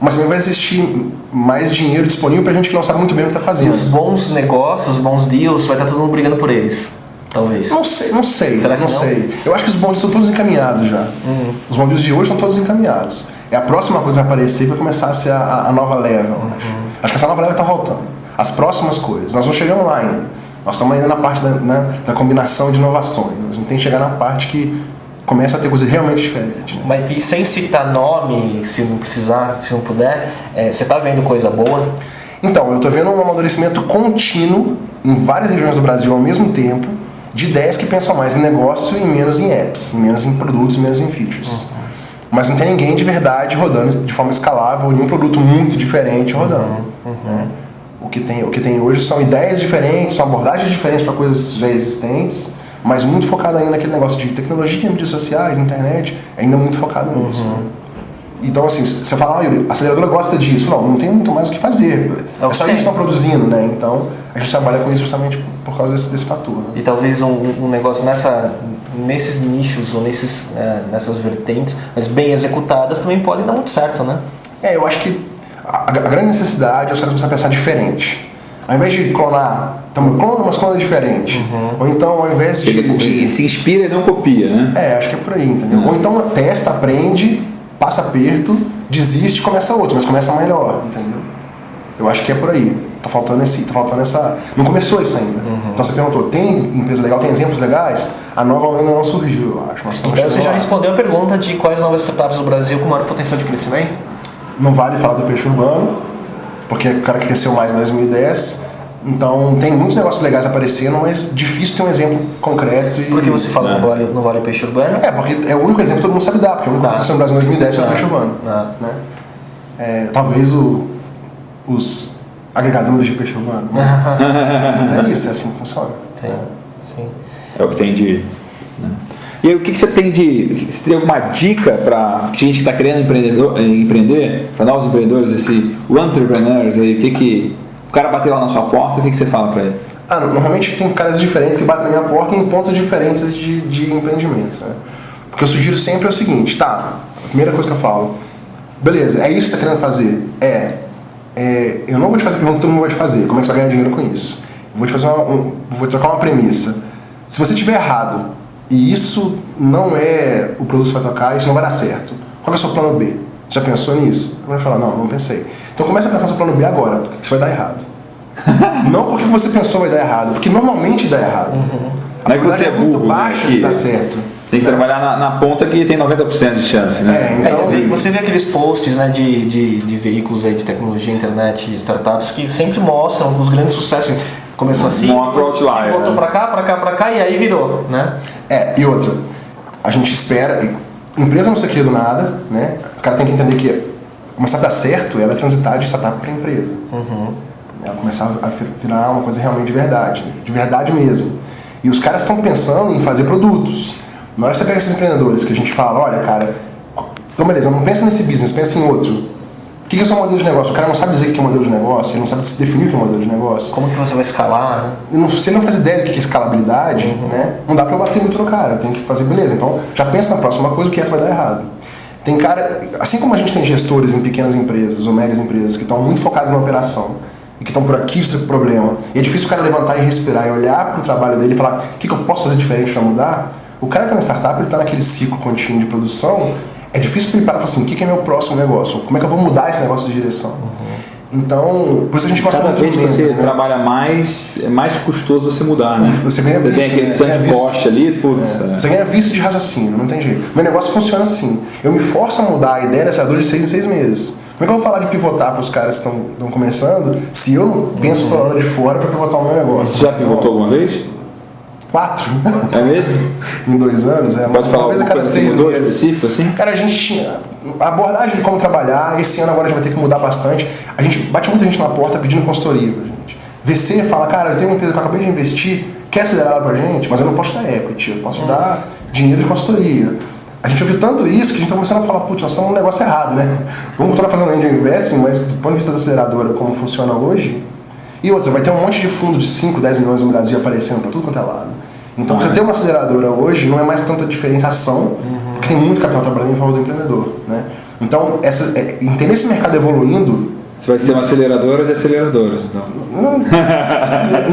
mas também vai existir mais dinheiro disponível pra gente que não sabe muito bem o que tá E fazendo. os bons negócios, os bons deals, vai estar todo mundo brigando por eles. Talvez. Não sei, não sei. Será que não, não? sei. Eu acho que os bondes estão todos encaminhados já. Os bondes de hoje estão todos encaminhados. É a próxima coisa que vai aparecer e vai começar a ser a, a- nova leva. eu Acho. acho que essa nova leva está voltando. As próximas coisas. Nós não chegamos lá ainda. Nós estamos ainda na parte da, né, da combinação de inovações. A gente tem que chegar na parte que começa a ter coisa realmente diferente. né? Mas e sem citar nome, se não precisar, se não puder, é, você tá vendo coisa boa? Então, eu estou vendo um amadurecimento contínuo em várias regiões do Brasil ao mesmo tempo de ideias que pensam mais em negócio e menos em apps, menos em produtos, menos em features. Mas não tem ninguém de verdade rodando de forma escalável, nenhum produto muito diferente rodando. né? O, que tem, o que tem hoje são ideias diferentes, são abordagens diferentes para coisas já existentes, mas muito focado ainda naquele negócio de tecnologia, mídias sociais, internet, ainda muito focado nisso. né? Então, assim, você fala, ah, Yuri, a aceleradora gosta disso. Não, não tem muito mais o que fazer. É É só que isso que estão produzindo, né? Então, a gente trabalha com isso justamente por, causa desse, desse fator. né? E talvez um, um negócio nessa, nesses nichos ou nesses, é, nessas vertentes, mas bem executadas, também podem dar muito certo, né? É, eu acho que a, a grande necessidade é os caras começarem a pensar diferente. Ao invés de clonar, estamos clonando, mas clona diferente. Ou então, ao invés de. De- se inspira e não copia, né? É, acho que é por aí, entendeu? Ou então testa, aprende, passa aperto, desiste e começa outro, mas começa melhor, entendeu? Eu acho que é por aí. Tá faltando esse, tá faltando essa. Não começou isso ainda. Então você perguntou, tem empresa legal, tem exemplos legais? A nova ainda não surgiu, eu acho. Nós Então você já lá. respondeu a pergunta de quais novas startups do Brasil com maior potencial de crescimento? Não vale falar do peixe urbano, porque o cara cresceu mais em 2010. Então tem muitos negócios legais aparecendo, mas difícil ter um exemplo concreto. E... Por que você fala É. no Vale, no vale Peixe Urbano? É, porque é o único exemplo que todo mundo sabe dar, porque o único Tá. que aconteceu no Brasil em 2010 foi o Tá. peixe urbano. Tá. Né? É, talvez o- os agregadores de peixe urbano. Mas, (laughs) mas é isso, é assim que funciona. Sim, sim. É o que tem de. né? E aí, o que, que você tem de. Você tem alguma dica para gente que está querendo empreendedor, eh, empreender, para novos empreendedores, esse o entrepreneurs aí, o que que. O cara bater lá na sua porta, o que, que você fala para ele? Ah, normalmente tem caras diferentes que batem na minha porta em pontos diferentes de, de empreendimento. Né? O que eu sugiro sempre é o seguinte, tá, a primeira coisa que eu falo, beleza, é isso que você está querendo fazer? É, é, eu não vou te fazer a pergunta que todo mundo vai te fazer, como é que você vai ganhar dinheiro com isso? Eu vou te fazer uma, um, vou trocar uma premissa. Se você tiver errado e isso não é o produto que você vai tocar, isso não vai dar certo, qual é o seu plano B? Você já pensou nisso? Vai falar, não, não pensei. Então começa a pensar no seu plano B agora, porque isso vai dar errado. (laughs) Não porque você pensou vai dar errado, porque normalmente dá errado. A Não é que você probabilidade é muito burro, né, baixa que- de dar certo. Tem que né? trabalhar na, na ponta que tem 90% de chance, né? É, É, então, vê- você vê aqueles posts né, de, de, de veículos aí de tecnologia, internet, startups que sempre mostram os grandes sucessos. Começou assim, outlier, voltou né? pra cá, pra cá, pra cá e aí virou, né? É, e outra, a gente espera. Empresa não se cria do nada, né? O cara tem que entender que uma startup dar certo, ela é transitar de startup para empresa. Ela começar a vi- virar uma coisa realmente de verdade, de verdade mesmo. E os caras estão pensando em fazer produtos. Na hora que você pega esses empreendedores que a gente fala, olha, cara, então beleza, não pensa nesse business, pensa em outro. O que é o seu modelo de negócio? O cara não sabe dizer o que é modelo de negócio, ele não sabe se definir o que é modelo de negócio. Como que você vai escalar, né? Não- se ele não faz ideia do que é escalabilidade, né, não dá pra eu bater muito no cara. Eu tenho que fazer, beleza. Então, já pensa na próxima coisa, o que essa vai dar errado. Tem cara, assim como a gente tem gestores em pequenas empresas ou médias empresas que estão muito focados na operação e que estão por aqui isso é problema, e é difícil o cara levantar e respirar e olhar pro trabalho dele e falar o que, que eu posso fazer diferente para mudar. O cara que tá na startup, ele tá naquele ciclo contínuo de produção, é difícil pra ele parar e falar assim, o que, que é meu próximo negócio? Como é que eu vou mudar esse negócio de direção? Então, por isso a gente gosta Cada vez que você né? trabalha mais, é mais custoso você mudar, né? Você ganha tem visto, aquele né? Você visto. cost ali, putz. é. Você ganha vício de raciocínio, não tem jeito. Meu negócio funciona assim. Eu me forço a mudar a ideia dessa dor de seis em seis meses. Como é que eu vou falar de pivotar para os caras que estão começando se eu não penso pela hora de fora para pivotar o meu negócio? Você já pivotou alguma vez? Quatro É mesmo? (laughs) em dois anos. É, Pode falar uma vez a cada seis mudou meses. específico assim? Cara, a gente tinha a abordagem de como trabalhar. Esse ano agora a gente vai ter que mudar bastante. A gente bate muita gente na porta pedindo consultoria pra gente. VC fala, cara, eu tenho uma empresa que eu acabei de investir, quer acelerar ela pra gente, mas eu não posso dar equity, eu posso dar dinheiro de consultoria. a gente ouviu tanto isso que a gente está começando a falar, putz, nós estamos num negócio errado, né? Vamos continuar fazendo angel investing, mas do ponto de vista da aceleradora, como funciona hoje, e outra, vai ter um monte de fundo de 5, 10 milhões no Brasil aparecendo para tudo quanto é lado. Então, você ter uma aceleradora hoje não é mais tanta diferenciação, uhum. porque tem muito capital trabalhando em favor do empreendedor, né? Então, essa, é, entender esse mercado evoluindo você vai ser uma aceleradora de aceleradoras, então. Não,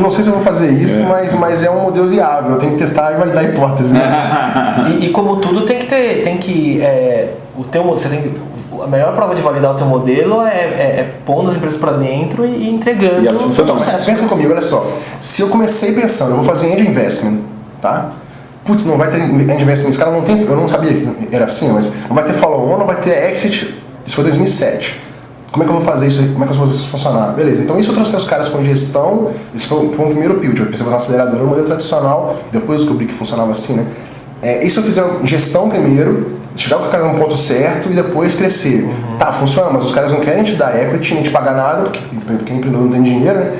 não sei se eu vou fazer isso, é. mas, mas é um modelo viável. Eu tenho que testar e validar a hipótese. Né? (laughs) e, e, como tudo, tem que ter. Tem que, é, o teu, você tem que, a melhor prova de validar o teu modelo é, é, é pondo as empresas para dentro e, entregando e o sucesso. Pensa comigo, olha só. Se eu comecei pensando, eu vou fazer end investment, tá? Putz, não vai ter end investment, esse cara não tem, eu não sabia que era assim, mas não vai ter follow-on, não vai ter exit, isso foi 2007. Como é que eu vou fazer isso? Como é que eu vou fazer isso funcionar? Beleza, então isso eu trouxe os caras com gestão, isso foi, foi um primeiro build, eu pensei fazer uma aceleradora, um modelo tradicional, depois eu descobri que funcionava assim, né? É, isso eu fiz gestão primeiro, chegar com o cara no ponto certo e depois crescer. Uhum. Tá, funciona, mas os caras não querem te dar equity, nem te pagar nada, porque, porque empreendedor não tem dinheiro, né?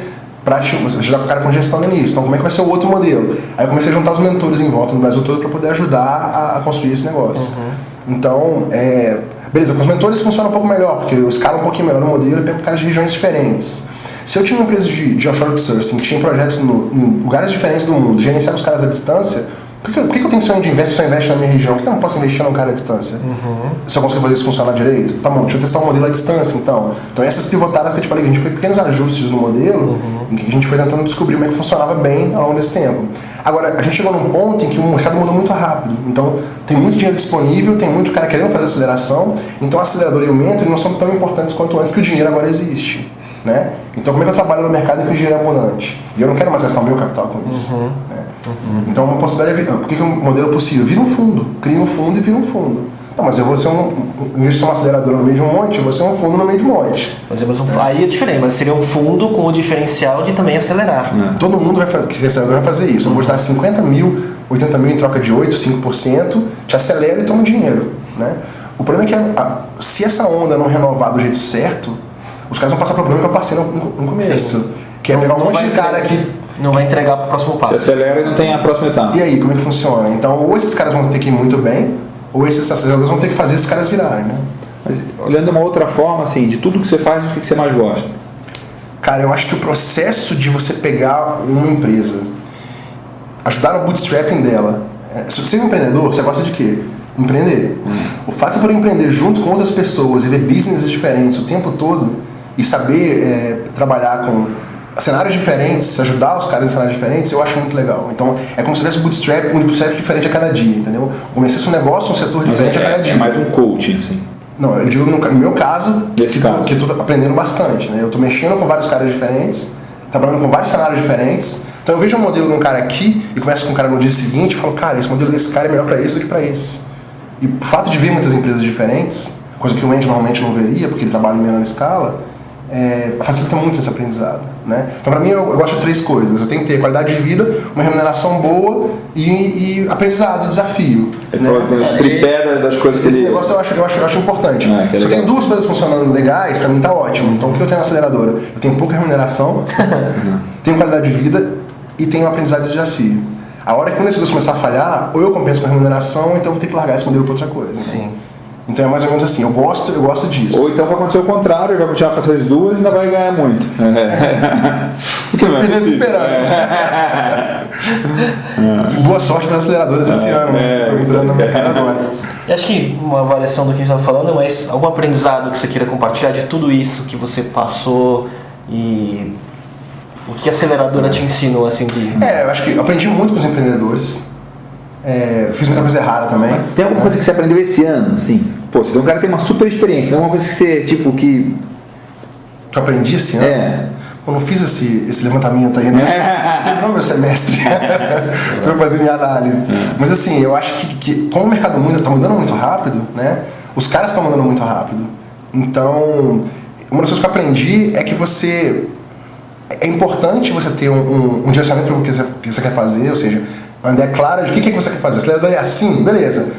Você ajudar o cara com gestão no início. Então, como é que vai ser o outro modelo? Aí eu comecei a juntar os mentores em volta no Brasil todo para poder ajudar a, a, construir esse negócio. Uhum. Então, é, Beleza, com os mentores funciona um pouco melhor, porque eu escalo um pouquinho melhor o modelo e pego caras de regiões diferentes. Se eu tinha uma empresa de, de offshore outsourcing que tinha projetos no, em lugares diferentes do mundo, gerenciar os caras à distância, por que, por que eu tenho sonho de investir se eu investe na minha região? Por que eu não posso investir num cara à distância? Uhum. Se eu consigo fazer isso funcionar direito? Tá bom, deixa eu testar um modelo à distância então. Então essas pivotadas que eu te falei, que a gente fez pequenos ajustes no modelo, uhum. em que a gente foi tentando descobrir como é que funcionava bem ao longo desse tempo. Agora, a gente chegou num ponto em que o mercado mudou muito rápido. Então, tem muito dinheiro disponível, tem muito cara querendo fazer aceleração, então o acelerador e o mentor não são tão importantes quanto antes, porque o dinheiro agora existe. Né? Então, como é que eu trabalho no mercado em que o dinheiro é abundante? E eu não quero mais gastar o meu capital com isso. Uhum. Né? Uhum. Então, uma possibilidade é. Por que, que é um modelo possível? Vira um fundo. Cria um fundo e vira um fundo. Não, mas eu vou ser um. De ser uma aceleradora no meio de um monte, eu vou ser um fundo no meio de um monte. Mas, um, aí é diferente, mas seria um fundo com o diferencial de também acelerar. É. Todo mundo vai fazer, que acelerador vai fazer isso. Eu vou dar 50 mil, 80 mil em troca de 8, 5%, te acelera e toma dinheiro. Né? O problema é que a, se essa onda não renovar do jeito certo, os caras vão passar pelo problema que eu passei no, no começo. Sim. Que é pegar um monte de cara que não vai entregar para o próximo passo. Você acelera e não tem a próxima etapa. E aí, como é que funciona? Então, ou esses caras vão ter que ir muito bem, ou esses aceleradores vão ter que fazer esses caras virarem, né? Mas olhando de uma outra forma, assim, de tudo que você faz, o que você mais gosta? Cara, eu acho que o processo de você pegar uma empresa, ajudar no bootstrapping dela, é, se você é um empreendedor, você gosta de quê? Empreender. Hum. O fato de você poder empreender junto com outras pessoas e ver businesses diferentes o tempo todo e saber é, trabalhar com cenários diferentes, ajudar os caras em cenários diferentes, eu acho muito legal. Então, é como se tivesse bootstrap, um bootstrap diferente a cada dia, entendeu? Comecei um negócio, um setor diferente é, a cada é dia. É mais um coaching, assim. Não, eu digo no, no meu caso, Nesse que, caso. que eu tô aprendendo bastante, né? Eu tô mexendo com vários caras diferentes, trabalhando com vários cenários diferentes. Então eu vejo um modelo de um cara aqui e converso com um cara no dia seguinte e falo, cara, esse modelo desse cara é melhor para esse do que para esse. E o fato de ver muitas empresas diferentes, coisa que o Andy normalmente não veria, porque ele trabalha em menor escala, é, facilita muito esse aprendizado. Né? Então, para mim, eu, eu, gosto de três coisas. Eu tenho que ter qualidade de vida, uma remuneração boa e, e aprendizado, desafio. Ele né? falou que tem o tripé das coisas que Esse ele... negócio eu acho, eu acho, eu acho importante. É, Se eu tenho duas coisas funcionando legais, para mim tá ótimo. Então, o que eu tenho na aceleradora? Eu tenho pouca remuneração, (laughs) tenho qualidade de vida e tenho aprendizado e desafio. A hora que um desses dois começar a falhar, ou eu compenso com a remuneração, então eu vou ter que largar esse modelo para outra coisa. Sim. Né? Então é mais ou menos assim, eu gosto, eu gosto disso. Ou então vai acontecer o contrário, vai continuar com essas duas e ainda vai ganhar muito. (laughs) o que não é esperanças. É. Boa sorte para as aceleradoras esse é, ano. É, Estou entrando no mercado agora. E acho que uma avaliação do que a gente estava falando, mas algum aprendizado que você queira compartilhar de tudo isso que você passou e o que a aceleradora te ensinou assim de. É, eu acho que aprendi muito com os empreendedores é, fiz muita coisa errada também. Tem alguma coisa que você aprendeu esse ano, assim? Pô, você tem um cara que tem uma super experiência, tem alguma coisa que você, tipo, que... Que eu aprendi esse ano? É. Eu não fiz esse, esse levantamento aí, né? (laughs) Terminou meu semestre (laughs) para eu fazer minha análise. É. Mas assim, eu acho que, que como o mercado muda, está mudando muito rápido, né? Os caras estão mudando muito rápido. Então, uma das coisas que eu aprendi é que você... É importante você ter um, um, um direcionamento para o que você, que você quer fazer, ou seja, uma ideia clara de o que, que você quer fazer. Se a ideia é assim, beleza.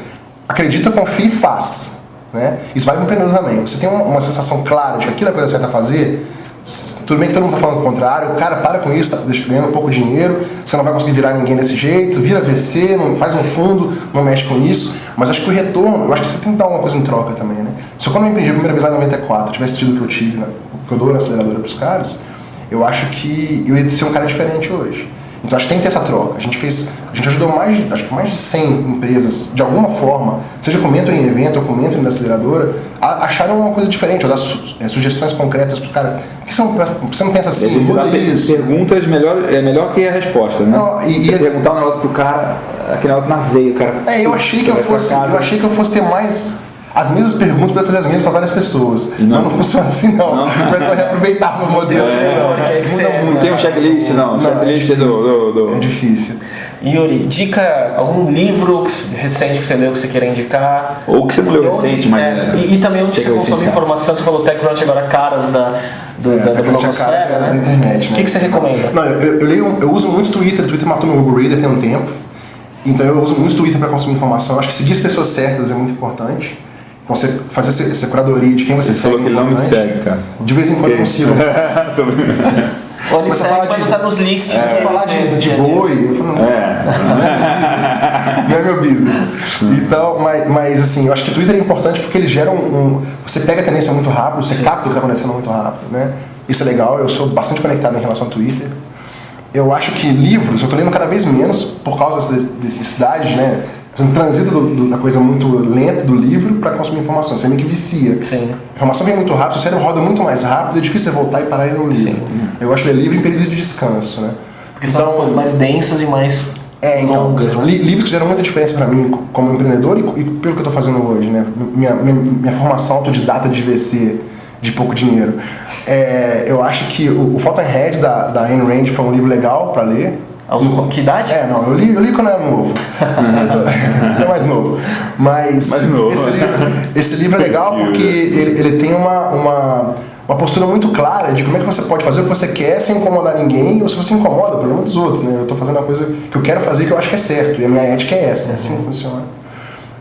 Acredita, confia e faz. Né? Isso vale para empreendedor também. Você tem uma, uma, sensação clara de que aquilo é a coisa certa a fazer, tudo bem que todo mundo está falando o contrário, cara, para com isso, está ganhando pouco dinheiro, você não vai conseguir virar ninguém desse jeito, vira VC, não, faz um fundo, não mexe com isso, Mas acho que o retorno, eu acho que você tem que dar uma coisa em troca também, né? Se eu quando eu empreendi a primeira vez lá em 94, tivesse tido o que eu tive, né? o que eu dou na aceleradora pros caras, eu acho que eu ia ser um cara diferente hoje. Então acho que tem que ter essa troca. A gente fez, a gente ajudou mais, de- acho que mais de 100 empresas, de alguma forma, seja com mentoring em evento ou com mentoring da aceleradora, a, acharam uma coisa diferente, ou dar su- é, sugestões concretas pro cara. Por que você não, pensa- por que você não pensa assim? Muda perguntas melhor, é melhor que a resposta, né? Não, e- Você e- perguntar um negócio pro cara, aquele negócio na veia, o cara. É, eu achei que eu vai fosse, casa. eu achei que eu fosse ter mais as mesmas perguntas para fazer as mesmas para várias pessoas. Não? Não funciona assim não. Não. (laughs) Eu tô reaproveitar o modelo assim, não. porque é que Muda muito. Tem um checklist, não. Não, checklist é do, do, do- É difícil. Yuri, dica, algum livro recente que você leu que você queira indicar? Ou que você não leu E recente, mas. é, e, e também onde você consome informação, você falou TechCrunch agora, caras da, do, É, da, da TechCrunch é blogosfera, caras né? da internet, O né? que, que você recomenda? Não, eu, eu, leio, eu uso muito Twitter, o Twitter matou meu Google Reader tem um tempo. Então eu uso muito Twitter para consumir informação. Acho que seguir as pessoas certas é muito importante. Então você fazer essa, curadoria de quem você Você segue falou que é ele não me segue, cara. De vez em quando eu consigo. (laughs) Tô brincando. Ou ele você segue, fala mas de- não tá nos lists. Se você dele, falar de, né, de dia. boi, eu falo, não, É. não é meu business. (laughs) Então, mas, mas assim, eu acho que o Twitter é importante porque ele gera um, um- Você pega a tendência muito rápido, você capta o que está acontecendo muito rápido, né? Isso é legal, eu sou bastante conectado em relação ao Twitter. Eu acho que livros, eu tô lendo cada vez menos por causa dessas necessidades, né? Um transito do- do- da coisa muito lenta do livro para consumir informação. Você meio que vicia. Sim. A informação vem muito rápido, o cérebro roda muito mais rápido, é difícil você voltar e parar e ler o livro. Eu gosto de ler livro em período de descanso, né? Porque são coisas mais densas e mais É, então, longas, né? li- livros fizeram muita diferença para mim como empreendedor e, e pelo que eu tô fazendo hoje, né? Minha, minha, minha formação autodidata de VC de pouco dinheiro. É, eu acho que o, o Fountainhead da, da Ayn Rand foi um livro legal para ler. Aos, que idade? É, não, eu li, eu li quando eu era novo. (laughs) é (laughs) mais novo. Mas Mais novo. Esse, livro, esse livro é legal porque ele, ele tem uma, uma, uma postura muito clara de como é que você pode fazer o que você quer sem incomodar ninguém, ou se você incomoda, o problema é dos outros, né? Eu tô fazendo uma coisa que eu quero fazer que eu acho que é certo, e a minha ética é essa, é assim que funciona.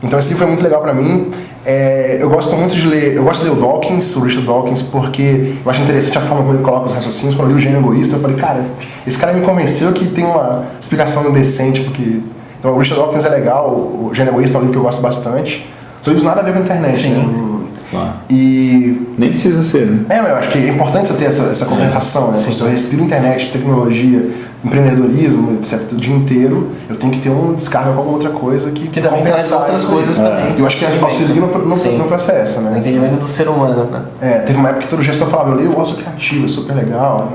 Então esse livro foi muito legal pra mim. É, eu gosto muito de ler, eu gosto de ler o Dawkins, o Richard Dawkins, porque eu acho interessante a forma como ele coloca os raciocínios. Quando eu li o Gênio Egoísta, eu falei, cara, esse cara me convenceu que tem uma explicação decente, porque... Então o Richard Dawkins é legal, o Gênio Egoísta é um livro que eu gosto bastante. São livros nada a ver com a internet, Sim. né? Claro. E Nem precisa ser, né? é, eu acho que é importante você ter essa, essa compensação, né? Se eu respiro internet, tecnologia, empreendedorismo, etc. o dia inteiro, eu tenho que ter um descarga com alguma outra coisa que, Que também traz compensar outras coisas É. também. Eu acho que auxilia no, no, Sim. no processo, né? No entendimento do ser humano, né? É, teve uma época que todo gestor falava, eu leio o osso criativo, é super legal.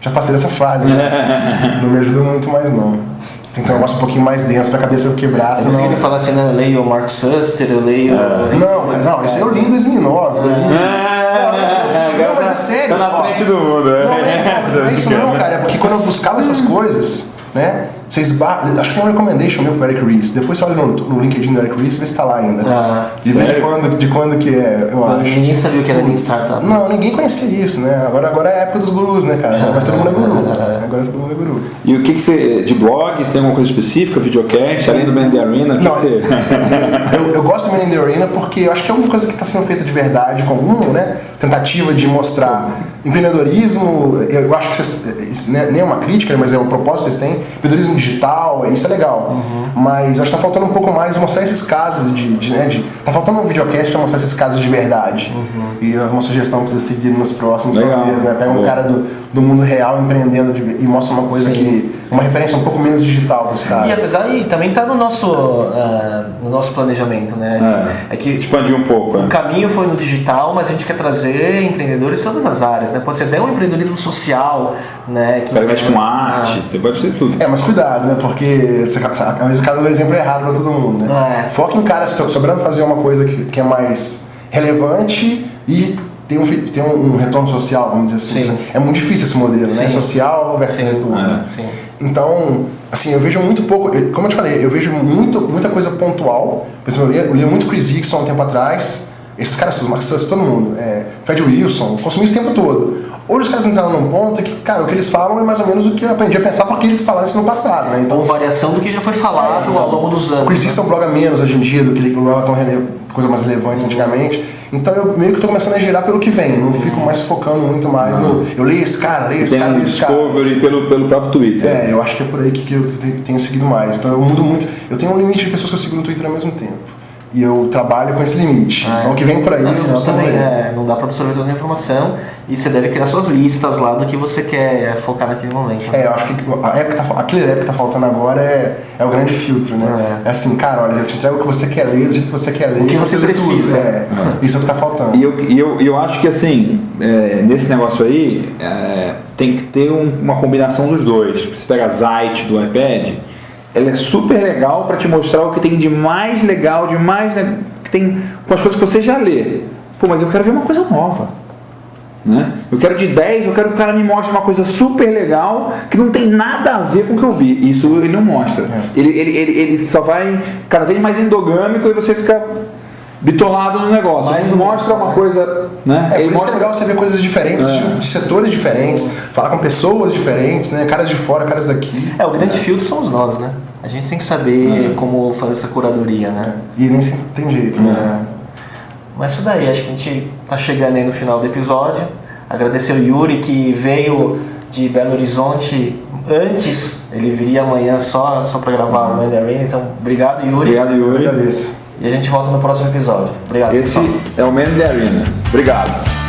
Já passei dessa fase, né? (laughs) não me ajuda muito mais não. Tem que ter um negócio um pouquinho mais denso pra cabeça quebrar, senão... consegui falar assim, né? Eu leio o Mark Suster, eu leio. Não, mas não, isso aí eu li em 2009, 2000. Não, mas é sério. Tá na frente do mundo, é. Não, é, não é isso não, cara. É porque quando eu buscava essas coisas, né? Você esbarra, acho que tem um recommendation meu pro Eric Ries. Depois você olha no, no LinkedIn do Eric Ries e vê se tá lá ainda. Ah, e vê de quando, de quando que é, eu Quando acho. ninguém sabia o que era Lean Startup. Não, ninguém conhecia isso, né? Agora, agora é a época dos gurus, né, cara? Agora todo mundo é guru. Agora todo mundo é guru. E o que, que você. De blog, tem alguma coisa específica? Videocast, além do Man the Arena, o que, Não, que você. (laughs) eu, eu gosto do in the Arena porque eu acho que é uma coisa que está sendo feita de verdade, com alguma né, tentativa de mostrar empreendedorismo. Eu acho que vocês, isso né, nem é uma crítica, mas é o propósito que vocês têm. Empreendedorismo digital, isso é legal. Mas acho que está faltando um pouco mais mostrar esses casos de. de, né, de tá faltando um videocast para mostrar esses casos de verdade. E é uma sugestão para vocês seguirem nos próximos, Legal. talvez, né? Pega um Boa. cara do, do mundo real empreendendo de- e mostra uma coisa Sim. que. uma referência um pouco menos digital para os caras. E apesar e também tá no nosso, ah, no nosso planejamento, né? Assim, é. que Expandir um pouco, o é. caminho foi no digital, mas a gente quer trazer empreendedores de todas as áreas, né? Pode ser até um empreendedorismo social, né? Que O cara mexe com arte, pode ser tudo. É, mas cuidado, né? Porque você, às vezes cada exemplo é errado pra todo mundo, né? É. Foca em caras que estão sobrando fazer uma coisa que, que é mais relevante e tem um, tem um, um retorno social, vamos dizer assim. Sim. É muito difícil esse modelo, né? Sim. Social versus Sim. retorno. É, sim. Então, assim, eu vejo muito pouco, como eu te falei, eu vejo muito, muita coisa pontual. Por exemplo, eu lia muito Chris Dixon há um tempo atrás, esses caras todos, Suss, todo mundo, é, Fred Wilson, consumi isso o tempo todo. Hoje os caras entraram num ponto que, cara, o que eles falam é mais ou menos o que eu aprendi a pensar porque eles falaram isso no passado, né? Então, Ou variação do que já foi falado então, ao longo dos o anos. Chris né? Dixon bloga menos hoje em dia do que ele bloga tão coisa mais relevante antigamente. Então eu meio que tô começando a girar pelo que vem, não fico mais focando muito mais no. Eu leio esse cara, leio esse Tem cara, leio esse cara. discovery pelo, pelo próprio Twitter. É, eu acho que é por aí que, que eu te- tenho seguido mais. Então eu mudo muito. Eu tenho um limite de pessoas que eu sigo no Twitter ao mesmo tempo. E eu trabalho com esse limite. Ah, então o que vem por aí, Não, não também é, não dá pra absorver toda a informação e você deve criar suas listas lá do que você quer focar naquele momento. né? É, eu acho que a época tá, aquele época que tá faltando agora é, é o grande filtro, né? É. É. assim, cara, olha, eu te entrego o que você quer ler, do jeito que você quer ler. O que você tudo. precisa. É, Isso é o que tá faltando. E eu, e eu, e eu acho que assim, é, nesse negócio aí, é, tem que ter um- uma combinação dos dois. Você pega a Zite do iPad, ela é super legal para te mostrar o que tem de mais legal, de mais. né, que tem com as coisas que você já lê. Pô, mas eu quero ver uma coisa nova. Né? Eu quero de 10, eu quero que o cara me mostre uma coisa super legal que não tem nada a ver com o que eu vi. Isso ele não mostra. É. Ele, ele, ele, ele só vai cada vez mais endogâmico e você fica bitolado no negócio. Do mostra mesmo, uma coisa. Né? É, por ele isso que é mostra legal você ver coisas diferentes, É. de, de setores diferentes, falar com pessoas diferentes, né? Caras de fora, caras daqui. É, o grande filtro somos nós, né? A gente tem que saber como fazer essa curadoria, né? E nem sempre tem jeito, É. né? Mas isso daí, acho que a gente tá chegando aí no final do episódio. Agradecer o Yuri que veio de Belo Horizonte antes, ele viria amanhã só, só para gravar o Mandarin. Então, obrigado, Yuri. Obrigado, Eu Yuri. agradeço. E a gente volta no próximo episódio. Obrigado. Esse pessoal. é o Man Arena. Obrigado.